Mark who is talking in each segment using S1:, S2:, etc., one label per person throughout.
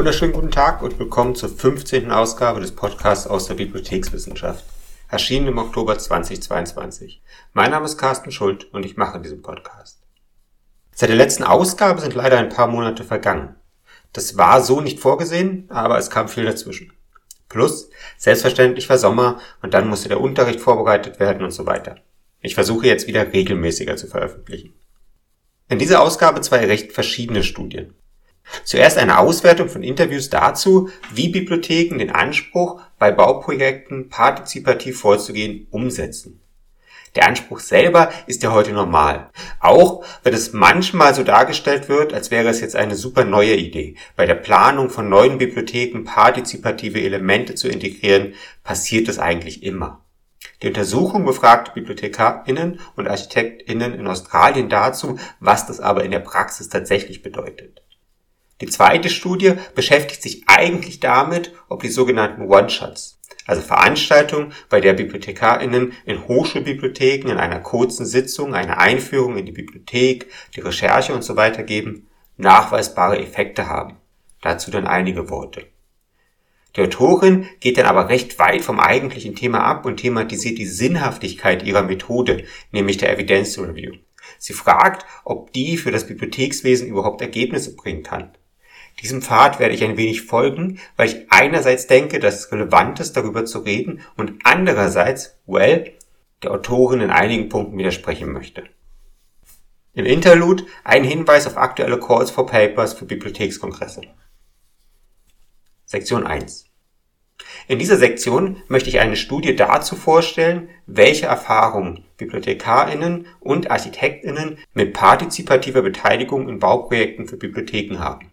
S1: Wunderschönen guten Tag und willkommen zur 15. Ausgabe des Podcasts aus der Bibliothekswissenschaft, erschienen im Oktober 2022. Mein Name ist Carsten Schuld und ich mache diesen Podcast. Seit der letzten Ausgabe sind leider ein paar Monate vergangen. Das war so nicht vorgesehen, aber es kam viel dazwischen. Plus, selbstverständlich war Sommer und dann musste der Unterricht vorbereitet werden und so weiter. Ich versuche jetzt wieder regelmäßiger zu veröffentlichen. In dieser Ausgabe zwei recht verschiedene Studien. Zuerst eine Auswertung von Interviews dazu, wie Bibliotheken den Anspruch, bei Bauprojekten partizipativ vorzugehen, umsetzen. Der Anspruch selber ist ja heute normal. Auch wenn es manchmal so dargestellt wird, als wäre es jetzt eine super neue Idee. Bei der Planung von neuen Bibliotheken partizipative Elemente zu integrieren, passiert es eigentlich immer. Die Untersuchung befragte BibliothekarInnen und ArchitektInnen in Australien dazu, was das aber in der Praxis tatsächlich bedeutet. Die zweite Studie beschäftigt sich eigentlich damit, ob die sogenannten One-Shots, also Veranstaltungen, bei der BibliothekarInnen in Hochschulbibliotheken in einer kurzen Sitzung eine Einführung in die Bibliothek, die Recherche und so weiter geben, nachweisbare Effekte haben. Dazu dann einige Worte. Die Autorin geht dann aber recht weit vom eigentlichen Thema ab und thematisiert die Sinnhaftigkeit ihrer Methode, nämlich der Evidence Review. Sie fragt, ob die für das Bibliothekswesen überhaupt Ergebnisse bringen kann. Diesem Pfad werde ich ein wenig folgen, weil ich einerseits denke, dass es relevant ist, darüber zu reden und andererseits, well, der Autorin in einigen Punkten widersprechen möchte. Im Interlude ein Hinweis auf aktuelle Calls for Papers für Bibliothekskongresse. Sektion 1. In dieser Sektion möchte ich eine Studie dazu vorstellen, welche Erfahrungen BibliothekarInnen und ArchitektInnen mit partizipativer Beteiligung in Bauprojekten für Bibliotheken haben.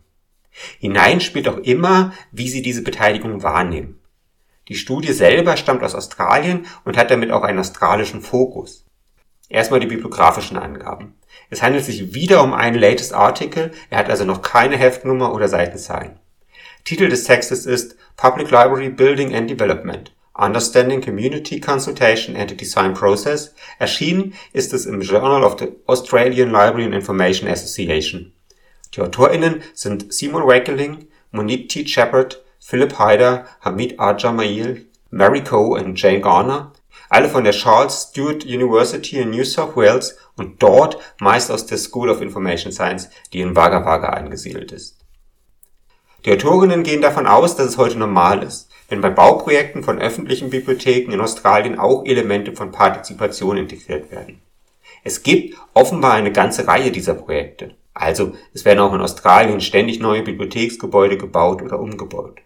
S1: Hinein spielt auch immer, wie sie diese Beteiligung wahrnehmen. Die Studie selber stammt aus Australien und hat damit auch einen australischen Fokus. Erstmal die bibliografischen Angaben. Es handelt sich wieder um einen Latest Article, er hat also noch keine Heftnummer oder Seitenzahlen. Titel des Textes ist Public Library Building and Development. Understanding Community Consultation and the Design Process. Erschienen ist es im Journal of the Australian Library and Information Association. Die AutorInnen sind Simon Wakeling, Monique T. Shepard, Philip Hyder, Hamid Ajamail, Mary Coe und Jane Garner, alle von der Charles Stewart University in New South Wales und dort meist aus der School of Information Science, die in Wagga Wagga angesiedelt ist. Die Autorinnen gehen davon aus, dass es heute normal ist, wenn bei Bauprojekten von öffentlichen Bibliotheken in Australien auch Elemente von Partizipation integriert werden. Es gibt offenbar eine ganze Reihe dieser Projekte. Also es werden auch in Australien ständig neue Bibliotheksgebäude gebaut oder umgebaut.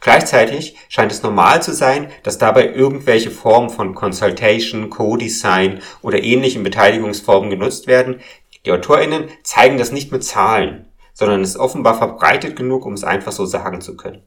S1: Gleichzeitig scheint es normal zu sein, dass dabei irgendwelche Formen von Consultation, Co-Design oder ähnlichen Beteiligungsformen genutzt werden. Die AutorInnen zeigen das nicht mit Zahlen, sondern es ist offenbar verbreitet genug, um es einfach so sagen zu können.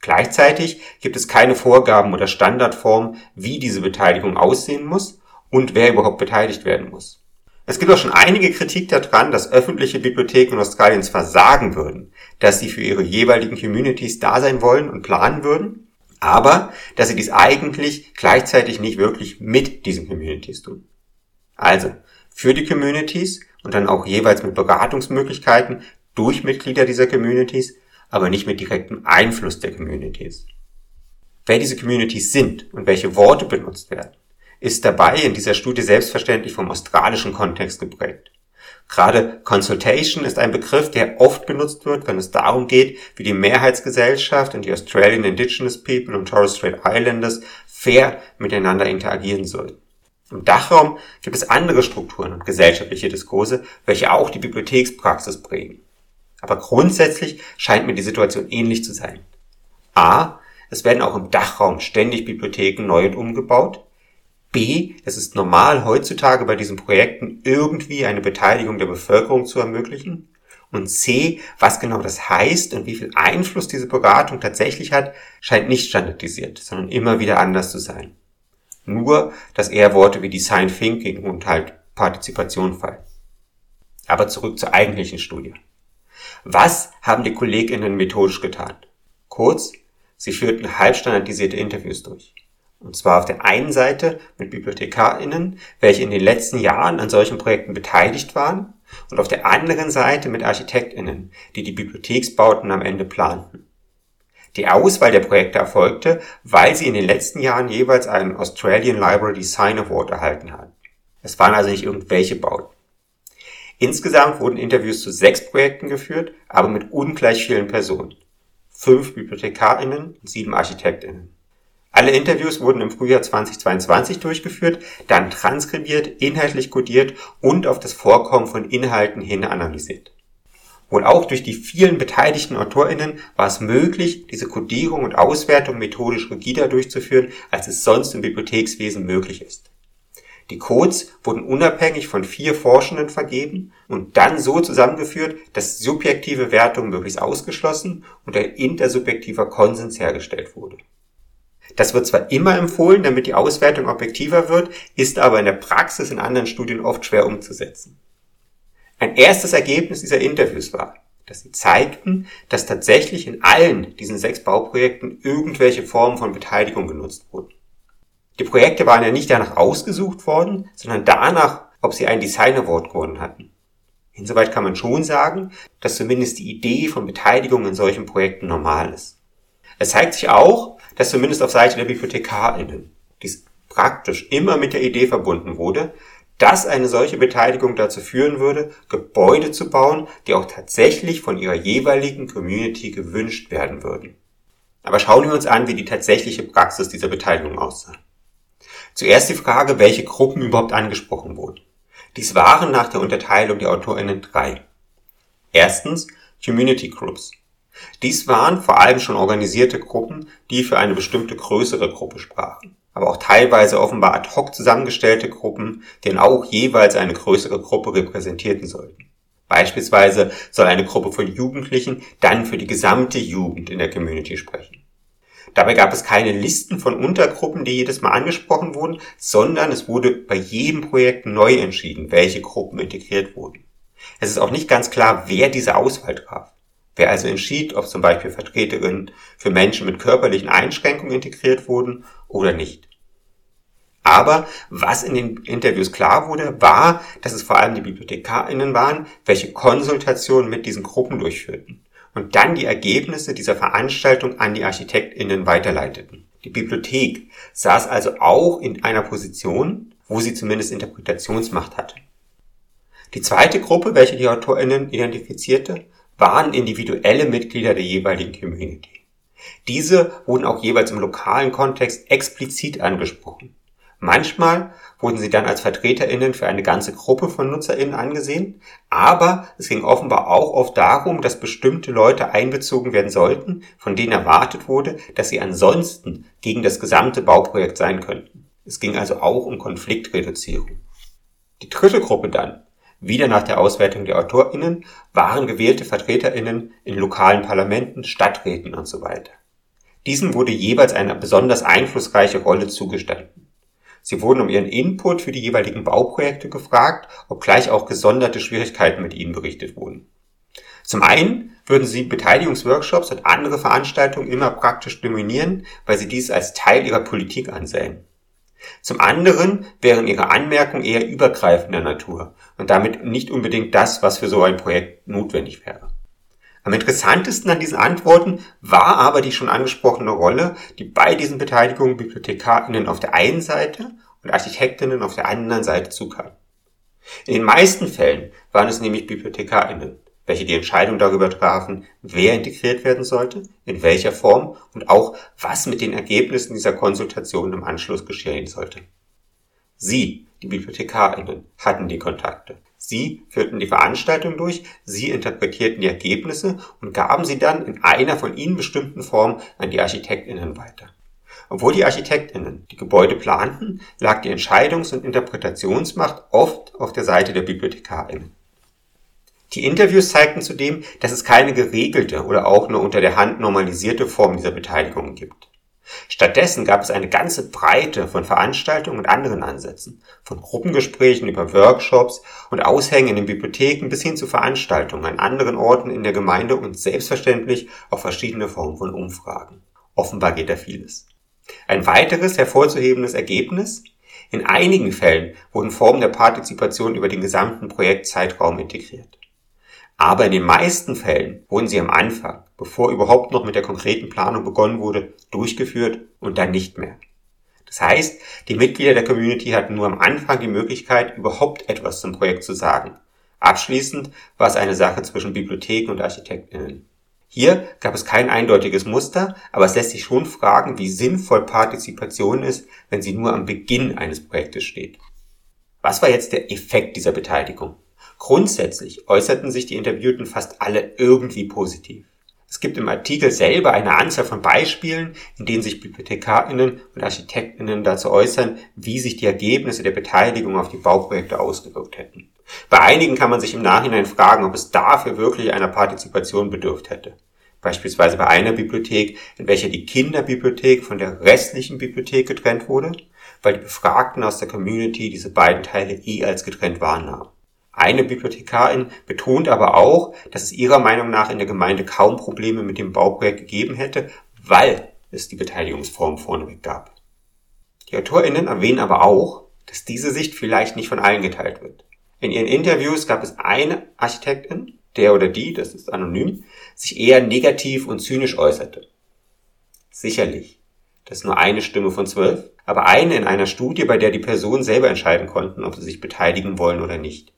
S1: Gleichzeitig gibt es keine Vorgaben oder Standardformen, wie diese Beteiligung aussehen muss und wer überhaupt beteiligt werden muss. Es gibt auch schon einige Kritik daran, dass öffentliche Bibliotheken in Australien zwar sagen würden, dass sie für ihre jeweiligen Communities da sein wollen und planen würden, aber dass sie dies eigentlich gleichzeitig nicht wirklich mit diesen Communities tun. Also, für die Communities und dann auch jeweils mit Beratungsmöglichkeiten durch Mitglieder dieser Communities, aber nicht mit direktem Einfluss der Communities. Wer diese Communities sind und welche Worte benutzt werden, ist dabei in dieser Studie selbstverständlich vom australischen Kontext geprägt. Gerade Consultation ist ein Begriff, der oft benutzt wird, wenn es darum geht, wie die Mehrheitsgesellschaft und die Australian Indigenous People und Torres Strait Islanders fair miteinander interagieren sollen. Im Dachraum gibt es andere Strukturen und gesellschaftliche Diskurse, welche auch die Bibliothekspraxis prägen. Aber grundsätzlich scheint mir die Situation ähnlich zu sein. A. Es werden auch im Dachraum ständig Bibliotheken neu und umgebaut. B, es ist normal heutzutage bei diesen Projekten irgendwie eine Beteiligung der Bevölkerung zu ermöglichen. Und C, was genau das heißt und wie viel Einfluss diese Beratung tatsächlich hat, scheint nicht standardisiert, sondern immer wieder anders zu sein. Nur, dass eher Worte wie Design Thinking und halt Partizipation fallen. Aber zurück zur eigentlichen Studie. Was haben die KollegInnen methodisch getan? Kurz, sie führten halbstandardisierte Interviews durch. Und zwar auf der einen Seite mit BibliothekarInnen, welche in den letzten Jahren an solchen Projekten beteiligt waren und auf der anderen Seite mit ArchitektInnen, die die Bibliotheksbauten am Ende planten. Die Auswahl der Projekte erfolgte, weil sie in den letzten Jahren jeweils einen Australian Library Design Award erhalten hatten. Es waren also nicht irgendwelche Bauten. Insgesamt wurden Interviews zu sechs Projekten geführt, aber mit ungleich vielen Personen. Fünf BibliothekarInnen und sieben ArchitektInnen. Alle Interviews wurden im Frühjahr 2022 durchgeführt, dann transkribiert, inhaltlich kodiert und auf das Vorkommen von Inhalten hin analysiert. Wohl auch durch die vielen beteiligten AutorInnen war es möglich, diese Kodierung und Auswertung methodisch rigider durchzuführen, als es sonst im Bibliothekswesen möglich ist. Die Codes wurden unabhängig von vier Forschenden vergeben und dann so zusammengeführt, dass subjektive Wertung möglichst ausgeschlossen und ein intersubjektiver Konsens hergestellt wurde. Das wird zwar immer empfohlen, damit die Auswertung objektiver wird, ist aber in der Praxis in anderen Studien oft schwer umzusetzen. Ein erstes Ergebnis dieser Interviews war, dass sie zeigten, dass tatsächlich in allen diesen sechs Bauprojekten irgendwelche Formen von Beteiligung genutzt wurden. Die Projekte waren ja nicht danach ausgesucht worden, sondern danach, ob sie ein Design Award gewonnen hatten. Insoweit kann man schon sagen, dass zumindest die Idee von Beteiligung in solchen Projekten normal ist. Es zeigt sich auch, dass zumindest auf Seite der BibliothekarInnen dies praktisch immer mit der Idee verbunden wurde, dass eine solche Beteiligung dazu führen würde, Gebäude zu bauen, die auch tatsächlich von ihrer jeweiligen Community gewünscht werden würden. Aber schauen wir uns an, wie die tatsächliche Praxis dieser Beteiligung aussah. Zuerst die Frage, welche Gruppen überhaupt angesprochen wurden. Dies waren nach der Unterteilung der AutorInnen drei. Erstens Community Groups. Dies waren vor allem schon organisierte Gruppen, die für eine bestimmte größere Gruppe sprachen, aber auch teilweise offenbar ad hoc zusammengestellte Gruppen, denen auch jeweils eine größere Gruppe repräsentierten sollten. Beispielsweise soll eine Gruppe von Jugendlichen dann für die gesamte Jugend in der Community sprechen. Dabei gab es keine Listen von Untergruppen, die jedes Mal angesprochen wurden, sondern es wurde bei jedem Projekt neu entschieden, welche Gruppen integriert wurden. Es ist auch nicht ganz klar, wer diese Auswahl traf. Wer also entschied, ob zum Beispiel Vertreterinnen für Menschen mit körperlichen Einschränkungen integriert wurden oder nicht. Aber was in den Interviews klar wurde, war, dass es vor allem die BibliothekarInnen waren, welche Konsultationen mit diesen Gruppen durchführten und dann die Ergebnisse dieser Veranstaltung an die ArchitektInnen weiterleiteten. Die Bibliothek saß also auch in einer Position, wo sie zumindest Interpretationsmacht hatte. Die zweite Gruppe, welche die AutorInnen identifizierte, waren individuelle Mitglieder der jeweiligen Community. Diese wurden auch jeweils im lokalen Kontext explizit angesprochen. Manchmal wurden sie dann als VertreterInnen für eine ganze Gruppe von NutzerInnen angesehen, aber es ging offenbar auch oft darum, dass bestimmte Leute einbezogen werden sollten, von denen erwartet wurde, dass sie ansonsten gegen das gesamte Bauprojekt sein könnten. Es ging also auch um Konfliktreduzierung. Die dritte Gruppe dann, wieder nach der Auswertung der AutorInnen, waren gewählte VertreterInnen in lokalen Parlamenten, Stadträten und so weiter. Diesen wurde jeweils eine besonders einflussreiche Rolle zugestanden. Sie wurden um ihren Input für die jeweiligen Bauprojekte gefragt, obgleich auch gesonderte Schwierigkeiten mit ihnen berichtet wurden. Zum einen würden sie Beteiligungsworkshops und andere Veranstaltungen immer praktisch dominieren, weil sie dies als Teil ihrer Politik ansehen. Zum anderen wären ihre Anmerkungen eher übergreifender Natur und damit nicht unbedingt das, was für so ein Projekt notwendig wäre. Am interessantesten an diesen Antworten war aber die schon angesprochene Rolle, die bei diesen Beteiligungen BibliothekarInnen auf der einen Seite und Architektinnen auf der anderen Seite zukam. In den meisten Fällen waren es nämlich BibliothekarInnen, welche die Entscheidung darüber trafen, wer integriert werden sollte, in welcher Form und auch, was mit den Ergebnissen dieser Konsultation im Anschluss geschehen sollte. Sie, die BibliothekarInnen, hatten die Kontakte. Sie führten die Veranstaltung durch, sie interpretierten die Ergebnisse und gaben sie dann in einer von ihnen bestimmten Form an die ArchitektInnen weiter. Obwohl die ArchitektInnen die Gebäude planten, lag die Entscheidungs- und Interpretationsmacht oft auf der Seite der BibliothekarInnen. Die Interviews zeigten zudem, dass es keine geregelte oder auch nur unter der Hand normalisierte Form dieser Beteiligung gibt. Stattdessen gab es eine ganze Breite von Veranstaltungen und anderen Ansätzen, von Gruppengesprächen über Workshops und Aushängen in den Bibliotheken bis hin zu Veranstaltungen an anderen Orten in der Gemeinde und selbstverständlich auch verschiedene Formen von Umfragen. Offenbar geht da vieles. Ein weiteres hervorzuhebendes Ergebnis, In einigen Fällen wurden Formen der Partizipation über den gesamten Projektzeitraum integriert. Aber in den meisten Fällen wurden sie am Anfang, bevor überhaupt noch mit der konkreten Planung begonnen wurde, durchgeführt und dann nicht mehr. Das heißt, die Mitglieder der Community hatten nur am Anfang die Möglichkeit, überhaupt etwas zum Projekt zu sagen. Abschließend war es eine Sache zwischen Bibliotheken und Architektinnen. Hier gab es kein eindeutiges Muster, aber es lässt sich schon fragen, wie sinnvoll Partizipation ist, wenn sie nur am Beginn eines Projektes steht. Was war jetzt der Effekt dieser Beteiligung? Grundsätzlich äußerten sich die Interviewten fast alle irgendwie positiv. Es gibt im Artikel selber eine Anzahl von Beispielen, in denen sich BibliothekarInnen und ArchitektInnen dazu äußern, wie sich die Ergebnisse der Beteiligung auf die Bauprojekte ausgewirkt hätten. Bei einigen kann man sich im Nachhinein fragen, ob es dafür wirklich einer Partizipation bedürft hätte. Beispielsweise bei einer Bibliothek, in welcher die Kinderbibliothek von der restlichen Bibliothek getrennt wurde, weil die Befragten aus der Community diese beiden Teile eh als getrennt wahrnahmen. Eine Bibliothekarin betont aber auch, dass es ihrer Meinung nach in der Gemeinde kaum Probleme mit dem Bauprojekt gegeben hätte, weil es die Beteiligungsform vorneweg gab. Die AutorInnen erwähnen aber auch, dass diese Sicht vielleicht nicht von allen geteilt wird. In ihren Interviews gab es eine Architektin, der oder die, das ist anonym, sich eher negativ und zynisch äußerte. Sicherlich, das ist nur eine Stimme von zwölf, aber eine in einer Studie, bei der die Personen selber entscheiden konnten, ob sie sich beteiligen wollen oder nicht.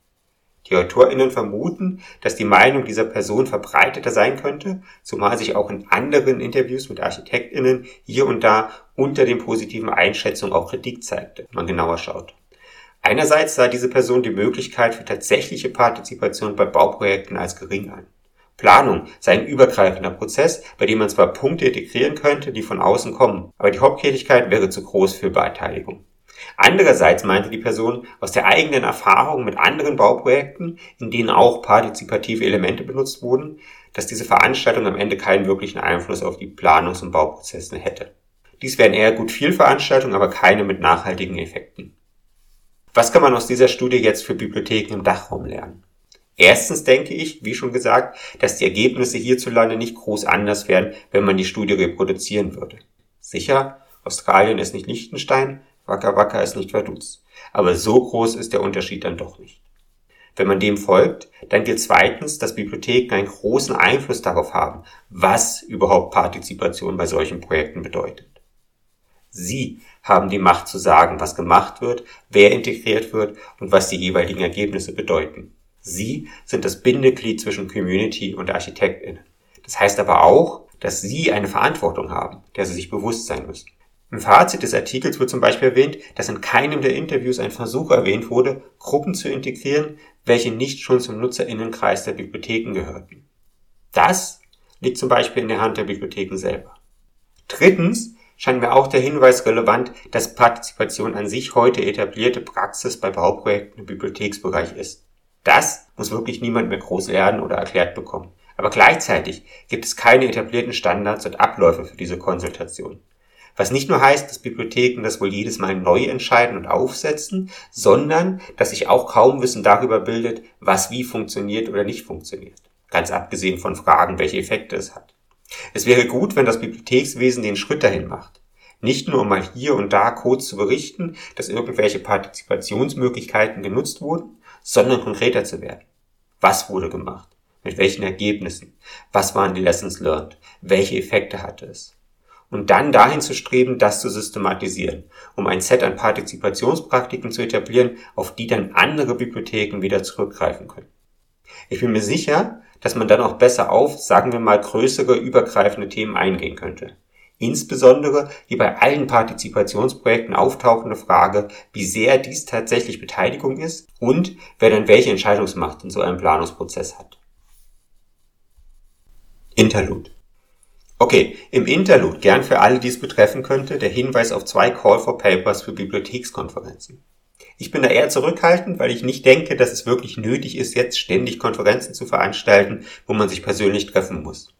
S1: Die AutorInnen vermuten, dass die Meinung dieser Person verbreiteter sein könnte, zumal sich auch in anderen Interviews mit ArchitektInnen hier und da unter den positiven Einschätzungen auch Kritik zeigte, wenn man genauer schaut. Einerseits sah diese Person die Möglichkeit für tatsächliche Partizipation bei Bauprojekten als gering an. Planung sei ein übergreifender Prozess, bei dem man zwar Punkte integrieren könnte, die von außen kommen, aber die Haupttätigkeit wäre zu groß für Beteiligung. Andererseits meinte die Person aus der eigenen Erfahrung mit anderen Bauprojekten, in denen auch partizipative Elemente benutzt wurden, dass diese Veranstaltung am Ende keinen wirklichen Einfluss auf die Planungs- und Bauprozesse hätte. Dies wären eher gut viel Veranstaltungen, aber keine mit nachhaltigen Effekten. Was kann man aus dieser Studie jetzt für Bibliotheken im Dachraum lernen? Erstens denke ich, wie schon gesagt, dass die Ergebnisse hierzulande nicht groß anders wären, wenn man die Studie reproduzieren würde. Sicher, Australien ist nicht Liechtenstein, Wacker Wacker ist nicht Vaduz. Aber so groß ist der Unterschied dann doch nicht. Wenn man dem folgt, dann gilt zweitens, dass Bibliotheken einen großen Einfluss darauf haben, was überhaupt Partizipation bei solchen Projekten bedeutet. Sie haben die Macht zu sagen, was gemacht wird, wer integriert wird und was die jeweiligen Ergebnisse bedeuten. Sie sind das Bindeglied zwischen Community und ArchitektInnen. Das heißt aber auch, dass Sie eine Verantwortung haben, der Sie sich bewusst sein müssen. Im Fazit des Artikels wird zum Beispiel erwähnt, dass in keinem der Interviews ein Versuch erwähnt wurde, Gruppen zu integrieren, welche nicht schon zum Nutzerinnenkreis der Bibliotheken gehörten. Das liegt zum Beispiel in der Hand der Bibliotheken selber. Drittens scheint mir auch der Hinweis relevant, dass Partizipation an sich heute etablierte Praxis bei Bauprojekten im Bibliotheksbereich ist. Das muss wirklich niemand mehr groß lernen oder erklärt bekommen. Aber gleichzeitig gibt es keine etablierten Standards und Abläufe für diese Konsultation. Was nicht nur heißt, dass Bibliotheken das wohl jedes Mal neu entscheiden und aufsetzen, sondern dass sich auch kaum Wissen darüber bildet, was wie funktioniert oder nicht funktioniert. Ganz abgesehen von Fragen, welche Effekte es hat. Es wäre gut, wenn das Bibliothekswesen den Schritt dahin macht. Nicht nur um mal hier und da kurz zu berichten, dass irgendwelche Partizipationsmöglichkeiten genutzt wurden, sondern konkreter zu werden. Was wurde gemacht? Mit welchen Ergebnissen? Was waren die Lessons learned? Welche Effekte hatte es? Und dann dahin zu streben, das zu systematisieren, um ein Set an Partizipationspraktiken zu etablieren, auf die dann andere Bibliotheken wieder zurückgreifen können. Ich bin mir sicher, dass man dann auch besser auf, sagen wir mal, größere, übergreifende Themen eingehen könnte. Insbesondere die bei allen Partizipationsprojekten auftauchende Frage, wie sehr dies tatsächlich Beteiligung ist und wer dann welche Entscheidungsmacht in so einem Planungsprozess hat. Interlude. Okay, im Interlude, gern für alle, die es betreffen könnte, der Hinweis auf zwei Call for Papers für Bibliothekskonferenzen. Ich bin da eher zurückhaltend, weil ich nicht denke, dass es wirklich nötig ist, jetzt ständig Konferenzen zu veranstalten, wo man sich persönlich treffen muss.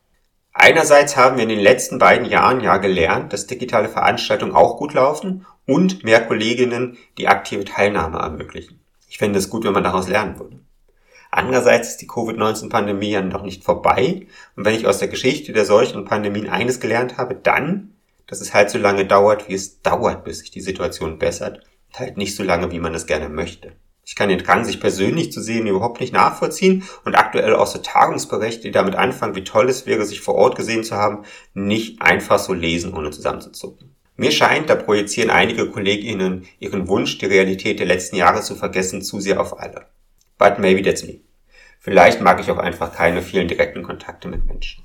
S1: Einerseits haben wir in den letzten beiden Jahren ja gelernt, dass digitale Veranstaltungen auch gut laufen und mehr Kolleginnen die aktive Teilnahme ermöglichen. Ich fände es gut, wenn man daraus lernen würde. Andererseits ist die Covid-19-Pandemie ja noch nicht vorbei. Und wenn ich aus der Geschichte der solchen Pandemien eines gelernt habe, dann, dass es halt so lange dauert, wie es dauert, bis sich die Situation bessert halt nicht so lange, wie man es gerne möchte. Ich kann den Drang, sich persönlich zu sehen, überhaupt nicht nachvollziehen und aktuell auch so Tagungsberichte, die damit anfangen, wie toll es wäre, sich vor Ort gesehen zu haben, nicht einfach so lesen, ohne zusammenzuzucken. Mir scheint, da projizieren einige KollegInnen ihren Wunsch, die Realität der letzten Jahre zu vergessen, zu sehr auf alle. But maybe that's me. Vielleicht mag ich auch einfach keine vielen direkten Kontakte mit Menschen.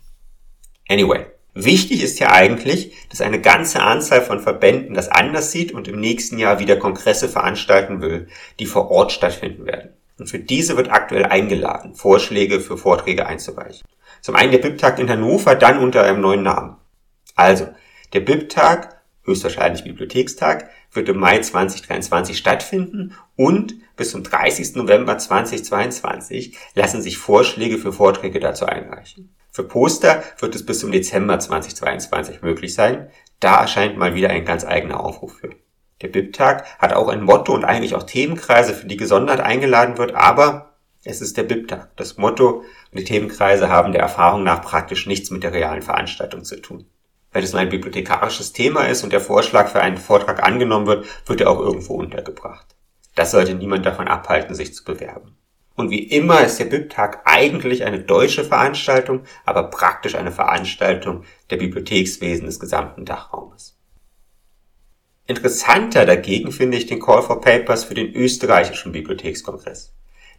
S1: Anyway, Wichtig ist ja eigentlich, dass eine ganze Anzahl von Verbänden das anders sieht und im nächsten Jahr wieder Kongresse veranstalten will, die vor Ort stattfinden werden. Und für diese wird aktuell eingeladen, Vorschläge für Vorträge einzureichen. Zum einen der BIP-Tag in Hannover, dann unter einem neuen Namen. Also, der BIP-Tag, höchstwahrscheinlich Bibliothekstag, wird im Mai 2023 stattfinden und bis zum 30. November 2022 lassen sich Vorschläge für Vorträge dazu einreichen. Für Poster wird es bis zum Dezember 2022 möglich sein. Da erscheint mal wieder ein ganz eigener Aufruf für. Der BIP-Tag hat auch ein Motto und eigentlich auch Themenkreise, für die gesondert eingeladen wird, aber es ist der BIP-Tag. Das Motto und die Themenkreise haben der Erfahrung nach praktisch nichts mit der realen Veranstaltung zu tun. Wenn es nur ein bibliothekarisches Thema ist und der Vorschlag für einen Vortrag angenommen wird, wird er auch irgendwo untergebracht. Das sollte niemand davon abhalten, sich zu bewerben. Und wie immer ist der BIP-Tag eigentlich eine deutsche Veranstaltung, aber praktisch eine Veranstaltung der Bibliothekswesen des gesamten Dachraumes. Interessanter dagegen finde ich den Call for Papers für den österreichischen Bibliothekskongress.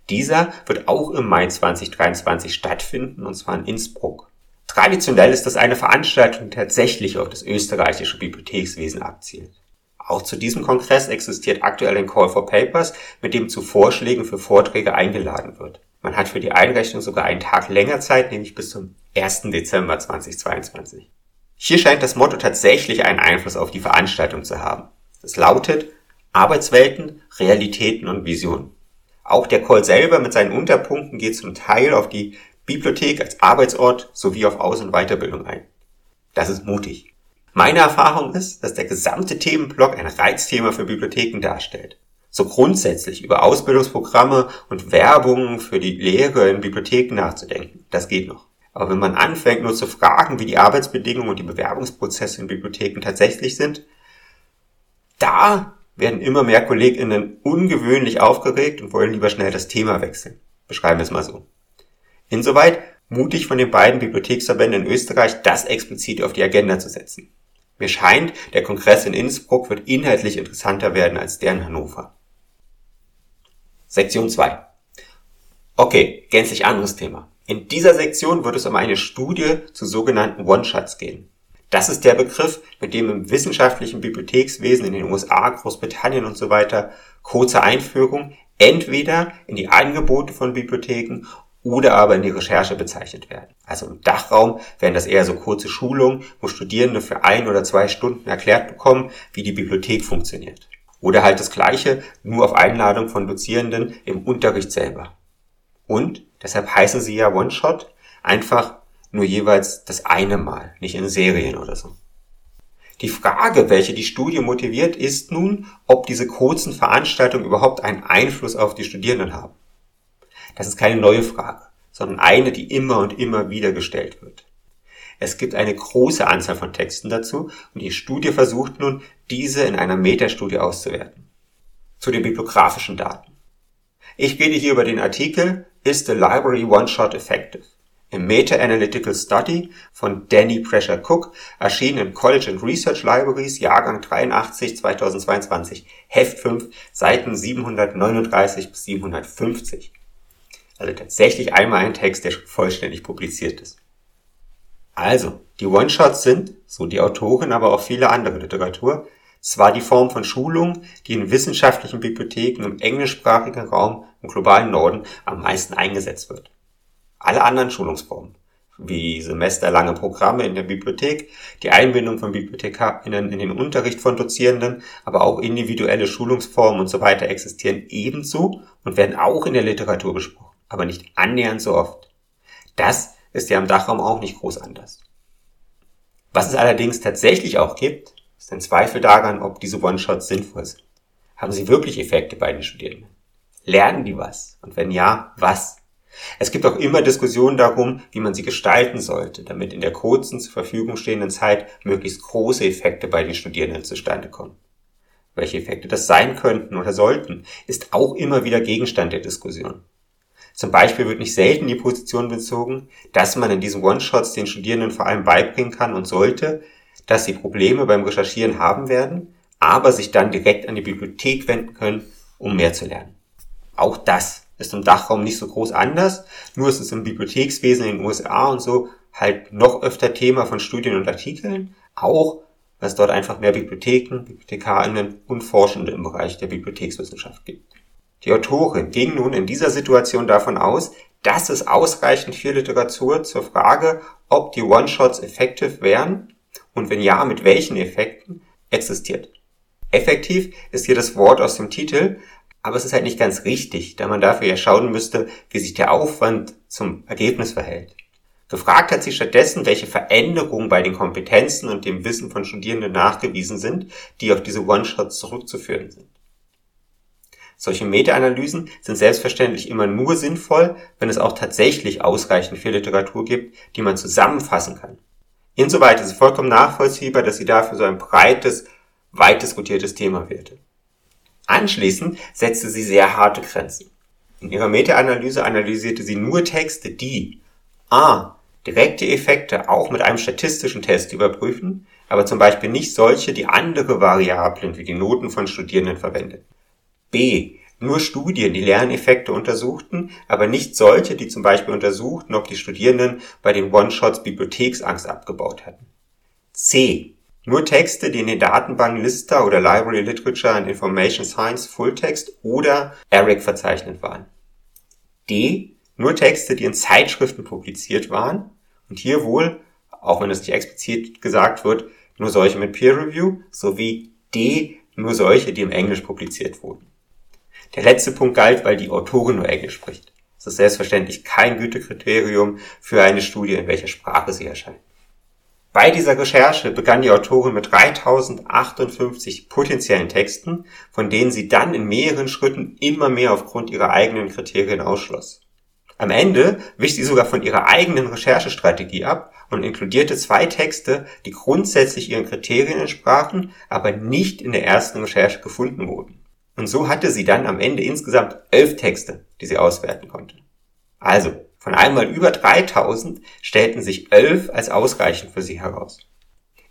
S1: Dieser wird auch im Mai 2023 stattfinden, und zwar in Innsbruck. Traditionell ist das eine Veranstaltung, die tatsächlich auf das österreichische Bibliothekswesen abzielt. Auch zu diesem Kongress existiert aktuell ein Call for Papers, mit dem zu Vorschlägen für Vorträge eingeladen wird. Man hat für die Einrechnung sogar einen Tag länger Zeit, nämlich bis zum 1. Dezember 2022. Hier scheint das Motto tatsächlich einen Einfluss auf die Veranstaltung zu haben. Es lautet Arbeitswelten, Realitäten und Visionen. Auch der Call selber mit seinen Unterpunkten geht zum Teil auf die Bibliothek als Arbeitsort sowie auf Aus- und Weiterbildung ein. Das ist mutig. Meine Erfahrung ist, dass der gesamte Themenblock ein Reizthema für Bibliotheken darstellt. So grundsätzlich über Ausbildungsprogramme und Werbung für die Lehre in Bibliotheken nachzudenken, das geht noch. Aber wenn man anfängt nur zu fragen, wie die Arbeitsbedingungen und die Bewerbungsprozesse in Bibliotheken tatsächlich sind, da werden immer mehr KollegInnen ungewöhnlich aufgeregt und wollen lieber schnell das Thema wechseln. Beschreiben wir es mal so. Insoweit mutig von den beiden Bibliotheksverbänden in Österreich, das explizit auf die Agenda zu setzen. Mir scheint, der Kongress in Innsbruck wird inhaltlich interessanter werden als der in Hannover. Sektion 2. Okay, gänzlich anderes Thema. In dieser Sektion wird es um eine Studie zu sogenannten One-Shots gehen. Das ist der Begriff, mit dem im wissenschaftlichen Bibliothekswesen in den USA, Großbritannien und so weiter kurze Einführung entweder in die Angebote von Bibliotheken oder aber in die Recherche bezeichnet werden. Also im Dachraum wären das eher so kurze Schulungen, wo Studierende für ein oder zwei Stunden erklärt bekommen, wie die Bibliothek funktioniert. Oder halt das Gleiche, nur auf Einladung von Dozierenden im Unterricht selber. Und, deshalb heißen sie ja One-Shot, einfach nur jeweils das eine Mal, nicht in Serien oder so. Die Frage, welche die Studie motiviert, ist nun, ob diese kurzen Veranstaltungen überhaupt einen Einfluss auf die Studierenden haben. Das ist keine neue Frage, sondern eine, die immer und immer wieder gestellt wird. Es gibt eine große Anzahl von Texten dazu und die Studie versucht nun, diese in einer Metastudie auszuwerten. Zu den bibliografischen Daten. Ich rede hier über den Artikel Is the Library One-Shot Effective? Im Meta-Analytical Study von Danny Pressure Cook erschienen in College and Research Libraries Jahrgang 83 2022 Heft 5 Seiten 739 bis 750. Also tatsächlich einmal ein Text, der vollständig publiziert ist. Also, die One-Shots sind, so die Autorin, aber auch viele andere Literatur, zwar die Form von Schulung, die in wissenschaftlichen Bibliotheken im englischsprachigen Raum im globalen Norden am meisten eingesetzt wird. Alle anderen Schulungsformen, wie semesterlange Programme in der Bibliothek, die Einbindung von BibliothekarInnen in den Unterricht von Dozierenden, aber auch individuelle Schulungsformen und so weiter existieren ebenso und werden auch in der Literatur besprochen aber nicht annähernd so oft. Das ist ja im Dachraum auch nicht groß anders. Was es allerdings tatsächlich auch gibt, ist ein Zweifel daran, ob diese One-Shots sinnvoll sind. Haben sie wirklich Effekte bei den Studierenden? Lernen die was? Und wenn ja, was? Es gibt auch immer Diskussionen darum, wie man sie gestalten sollte, damit in der kurzen zur Verfügung stehenden Zeit möglichst große Effekte bei den Studierenden zustande kommen. welche Effekte das sein könnten oder sollten, ist auch immer wieder Gegenstand der Diskussion. Zum Beispiel wird nicht selten die Position bezogen, dass man in diesen One-Shots den Studierenden vor allem beibringen kann und sollte, dass sie Probleme beim Recherchieren haben werden, aber sich dann direkt an die Bibliothek wenden können, um mehr zu lernen. Auch das ist im Dachraum nicht so groß anders, nur ist es im Bibliothekswesen in den USA und so halt noch öfter Thema von Studien und Artikeln, auch weil es dort einfach mehr Bibliotheken, BibliothekarInnen und Forschende im Bereich der Bibliothekswissenschaft gibt. Die Autorin ging nun in dieser Situation davon aus, dass es ausreichend viel Literatur zur Frage, ob die One-Shots effektiv wären und wenn ja, mit welchen Effekten existiert. Effektiv ist hier das Wort aus dem Titel, aber es ist halt nicht ganz richtig, da man dafür ja schauen müsste, wie sich der Aufwand zum Ergebnis verhält. Gefragt hat sie stattdessen, welche Veränderungen bei den Kompetenzen und dem Wissen von Studierenden nachgewiesen sind, die auf diese One-Shots zurückzuführen sind. Solche Meta-Analysen sind selbstverständlich immer nur sinnvoll, wenn es auch tatsächlich ausreichend viel Literatur gibt, die man zusammenfassen kann. Insoweit ist es vollkommen nachvollziehbar, dass sie dafür so ein breites, weit diskutiertes Thema wählte. Anschließend setzte sie sehr harte Grenzen. In ihrer Meta-Analyse analysierte sie nur Texte, die a. direkte Effekte auch mit einem statistischen Test überprüfen, aber zum Beispiel nicht solche, die andere Variablen wie die Noten von Studierenden verwendeten. B. nur Studien, die Lerneffekte untersuchten, aber nicht solche, die zum Beispiel untersuchten, ob die Studierenden bei den One-Shots Bibliotheksangst abgebaut hatten. c nur Texte, die in den Datenbanken Lista oder Library Literature and Information Science Fulltext oder ERIC verzeichnet waren. D. Nur Texte, die in Zeitschriften publiziert waren und hier wohl, auch wenn es nicht explizit gesagt wird, nur solche mit Peer Review sowie D. Nur solche, die im Englisch publiziert wurden. Der letzte Punkt galt, weil die Autorin nur Englisch spricht. Das ist selbstverständlich kein Gütekriterium für eine Studie, in welcher Sprache sie erscheint. Bei dieser Recherche begann die Autorin mit 3058 potenziellen Texten, von denen sie dann in mehreren Schritten immer mehr aufgrund ihrer eigenen Kriterien ausschloss. Am Ende wich sie sogar von ihrer eigenen Recherchestrategie ab und inkludierte zwei Texte, die grundsätzlich ihren Kriterien entsprachen, aber nicht in der ersten Recherche gefunden wurden. Und so hatte sie dann am Ende insgesamt elf Texte, die sie auswerten konnte. Also, von einmal über 3000 stellten sich 11 als ausreichend für sie heraus.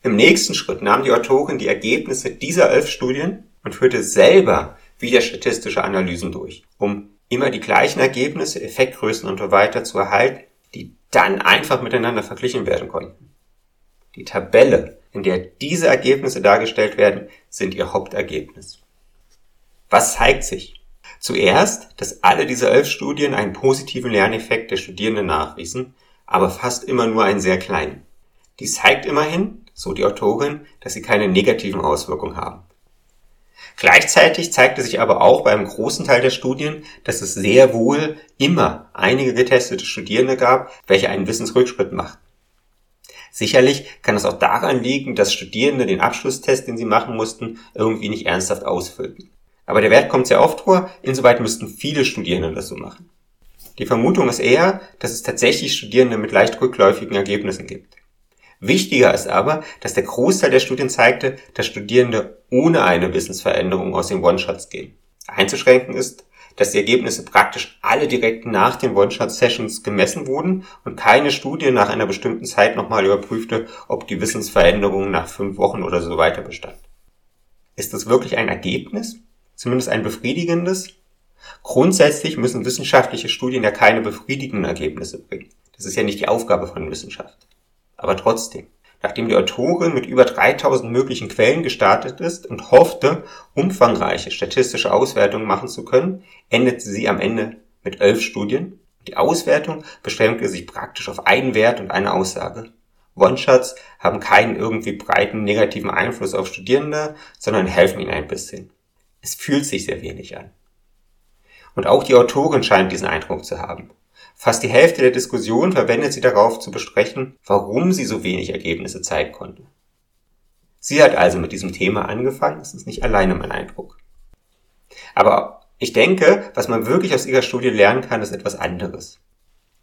S1: Im nächsten Schritt nahm die Autorin die Ergebnisse dieser 11 Studien und führte selber wieder statistische Analysen durch, um immer die gleichen Ergebnisse, Effektgrößen und so weiter zu erhalten, die dann einfach miteinander verglichen werden konnten. Die Tabelle, in der diese Ergebnisse dargestellt werden, sind ihr Hauptergebnis. Was zeigt sich? Zuerst, dass alle diese elf Studien einen positiven Lerneffekt der Studierenden nachwiesen, aber fast immer nur einen sehr kleinen. Dies zeigt immerhin, so die Autorin, dass sie keine negativen Auswirkungen haben. Gleichzeitig zeigte sich aber auch beim großen Teil der Studien, dass es sehr wohl immer einige getestete Studierende gab, welche einen Wissensrückschritt machten. Sicherlich kann es auch daran liegen, dass Studierende den Abschlusstest, den sie machen mussten, irgendwie nicht ernsthaft ausfüllten. Aber der Wert kommt sehr oft vor, insoweit müssten viele Studierende das so machen. Die Vermutung ist eher, dass es tatsächlich Studierende mit leicht rückläufigen Ergebnissen gibt. Wichtiger ist aber, dass der Großteil der Studien zeigte, dass Studierende ohne eine Wissensveränderung aus den One-Shots gehen. Einzuschränken ist, dass die Ergebnisse praktisch alle direkt nach den One-Shot-Sessions gemessen wurden und keine Studie nach einer bestimmten Zeit nochmal überprüfte, ob die Wissensveränderung nach fünf Wochen oder so weiter bestand. Ist das wirklich ein Ergebnis? Zumindest ein befriedigendes. Grundsätzlich müssen wissenschaftliche Studien ja keine befriedigenden Ergebnisse bringen. Das ist ja nicht die Aufgabe von Wissenschaft. Aber trotzdem, nachdem die Autorin mit über 3000 möglichen Quellen gestartet ist und hoffte, umfangreiche statistische Auswertungen machen zu können, endete sie am Ende mit elf Studien. Die Auswertung beschränkte sich praktisch auf einen Wert und eine Aussage. One-Shots haben keinen irgendwie breiten negativen Einfluss auf Studierende, sondern helfen ihnen ein bisschen. Es fühlt sich sehr wenig an. Und auch die Autorin scheint diesen Eindruck zu haben. Fast die Hälfte der Diskussion verwendet sie darauf zu besprechen, warum sie so wenig Ergebnisse zeigen konnte. Sie hat also mit diesem Thema angefangen, das ist nicht alleine mein Eindruck. Aber ich denke, was man wirklich aus ihrer Studie lernen kann, ist etwas anderes.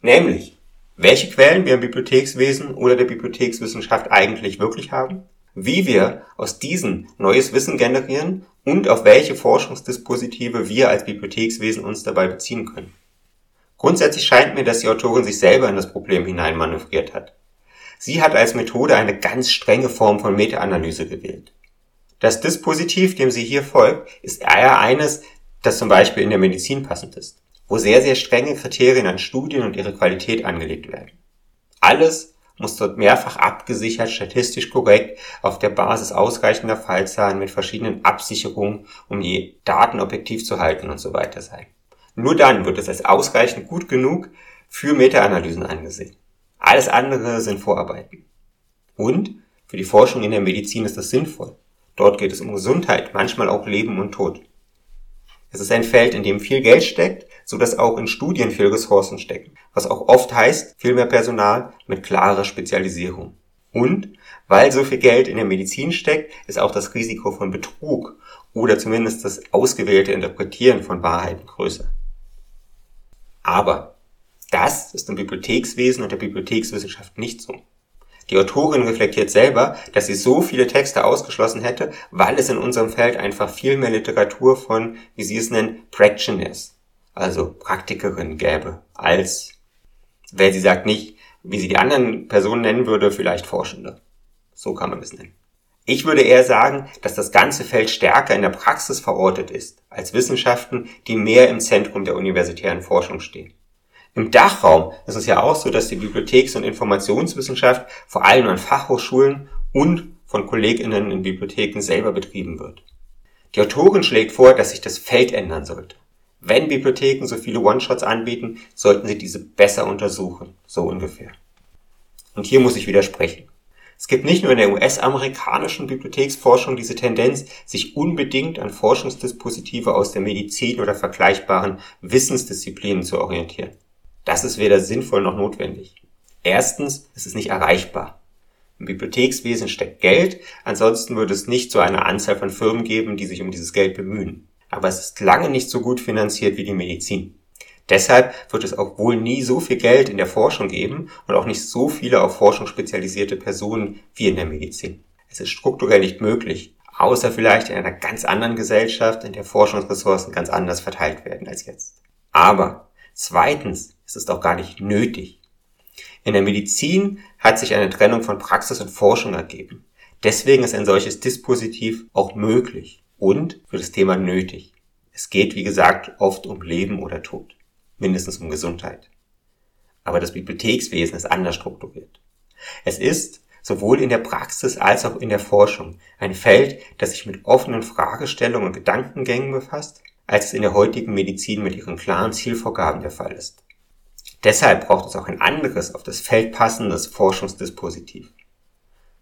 S1: Nämlich, welche Quellen wir im Bibliothekswesen oder der Bibliothekswissenschaft eigentlich wirklich haben, wie wir aus diesen neues Wissen generieren und auf welche Forschungsdispositive wir als Bibliothekswesen uns dabei beziehen können. Grundsätzlich scheint mir, dass die Autorin sich selber in das Problem hineinmanövriert hat. Sie hat als Methode eine ganz strenge Form von Meta-Analyse gewählt. Das Dispositiv, dem sie hier folgt, ist eher eines, das zum Beispiel in der Medizin passend ist, wo sehr, sehr strenge Kriterien an Studien und ihre Qualität angelegt werden. Alles muss dort mehrfach abgesichert, statistisch korrekt, auf der Basis ausreichender Fallzahlen mit verschiedenen Absicherungen, um die Daten objektiv zu halten und so weiter sein. Nur dann wird es als ausreichend gut genug für Meta-Analysen angesehen. Alles andere sind Vorarbeiten. Und für die Forschung in der Medizin ist das sinnvoll. Dort geht es um Gesundheit, manchmal auch Leben und Tod. Es ist ein Feld, in dem viel Geld steckt, so dass auch in Studien viel Ressourcen stecken, was auch oft heißt, viel mehr Personal mit klarer Spezialisierung. Und weil so viel Geld in der Medizin steckt, ist auch das Risiko von Betrug oder zumindest das ausgewählte Interpretieren von Wahrheiten größer. Aber das ist im Bibliothekswesen und der Bibliothekswissenschaft nicht so. Die Autorin reflektiert selber, dass sie so viele Texte ausgeschlossen hätte, weil es in unserem Feld einfach viel mehr Literatur von, wie sie es nennen, Practitioners, also Praktikerin gäbe, als, weil sie sagt nicht, wie sie die anderen Personen nennen würde, vielleicht Forschende. So kann man es nennen. Ich würde eher sagen, dass das ganze Feld stärker in der Praxis verortet ist, als Wissenschaften, die mehr im Zentrum der universitären Forschung stehen. Im Dachraum ist es ja auch so, dass die Bibliotheks- und Informationswissenschaft vor allem an Fachhochschulen und von KollegInnen in Bibliotheken selber betrieben wird. Die Autorin schlägt vor, dass sich das Feld ändern sollte. Wenn Bibliotheken so viele One-Shots anbieten, sollten sie diese besser untersuchen, so ungefähr. Und hier muss ich widersprechen. Es gibt nicht nur in der US-amerikanischen Bibliotheksforschung diese Tendenz, sich unbedingt an Forschungsdispositive aus der Medizin oder vergleichbaren Wissensdisziplinen zu orientieren. Das ist weder sinnvoll noch notwendig. Erstens, es ist nicht erreichbar. Im Bibliothekswesen steckt Geld, ansonsten würde es nicht so eine Anzahl von Firmen geben, die sich um dieses Geld bemühen. Aber es ist lange nicht so gut finanziert wie die Medizin. Deshalb wird es auch wohl nie so viel Geld in der Forschung geben und auch nicht so viele auf Forschung spezialisierte Personen wie in der Medizin. Es ist strukturell nicht möglich, außer vielleicht in einer ganz anderen Gesellschaft, in der Forschungsressourcen ganz anders verteilt werden als jetzt. Aber zweitens es ist auch gar nicht nötig. In der Medizin hat sich eine Trennung von Praxis und Forschung ergeben. Deswegen ist ein solches Dispositiv auch möglich und für das Thema nötig. Es geht, wie gesagt, oft um Leben oder Tod, mindestens um Gesundheit. Aber das Bibliothekswesen ist anders strukturiert. Es ist sowohl in der Praxis als auch in der Forschung ein Feld, das sich mit offenen Fragestellungen und Gedankengängen befasst, als es in der heutigen Medizin mit ihren klaren Zielvorgaben der Fall ist. Deshalb braucht es auch ein anderes, auf das Feld passendes Forschungsdispositiv.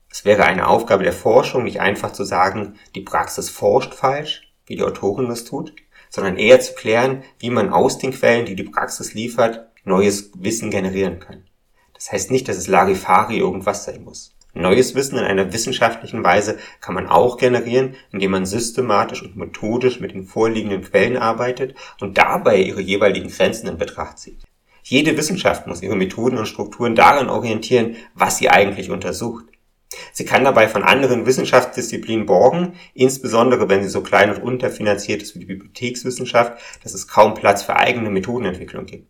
S1: Es wäre eine Aufgabe der Forschung, nicht einfach zu sagen, die Praxis forscht falsch, wie die Autorin das tut, sondern eher zu klären, wie man aus den Quellen, die die Praxis liefert, neues Wissen generieren kann. Das heißt nicht, dass es Larifari irgendwas sein muss. Neues Wissen in einer wissenschaftlichen Weise kann man auch generieren, indem man systematisch und methodisch mit den vorliegenden Quellen arbeitet und dabei ihre jeweiligen Grenzen in Betracht zieht. Jede Wissenschaft muss ihre Methoden und Strukturen daran orientieren, was sie eigentlich untersucht. Sie kann dabei von anderen Wissenschaftsdisziplinen borgen, insbesondere wenn sie so klein und unterfinanziert ist wie die Bibliothekswissenschaft, dass es kaum Platz für eigene Methodenentwicklung gibt.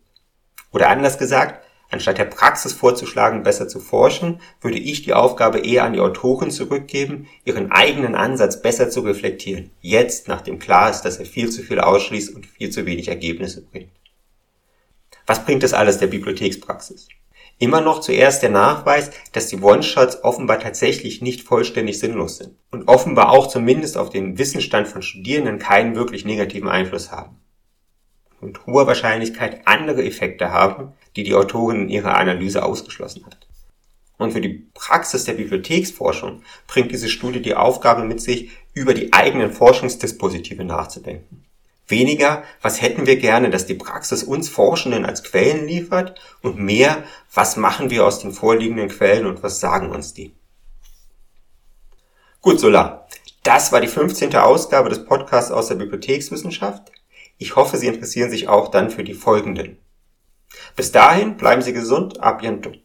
S1: Oder anders gesagt, anstatt der Praxis vorzuschlagen, besser zu forschen, würde ich die Aufgabe eher an die Autoren zurückgeben, ihren eigenen Ansatz besser zu reflektieren, jetzt nachdem klar ist, dass er viel zu viel ausschließt und viel zu wenig Ergebnisse bringt. Was bringt das alles der Bibliothekspraxis? Immer noch zuerst der Nachweis, dass die One-Shots offenbar tatsächlich nicht vollständig sinnlos sind und offenbar auch zumindest auf den Wissensstand von Studierenden keinen wirklich negativen Einfluss haben. Und hoher Wahrscheinlichkeit andere Effekte haben, die die Autorin in ihrer Analyse ausgeschlossen hat. Und für die Praxis der Bibliotheksforschung bringt diese Studie die Aufgabe mit sich, über die eigenen Forschungsdispositive nachzudenken. Weniger, was hätten wir gerne, dass die Praxis uns Forschenden als Quellen liefert und mehr, was machen wir aus den vorliegenden Quellen und was sagen uns die. Gut, Sola. Das war die 15. Ausgabe des Podcasts aus der Bibliothekswissenschaft. Ich hoffe, Sie interessieren sich auch dann für die folgenden. Bis dahin bleiben Sie gesund. A bientôt.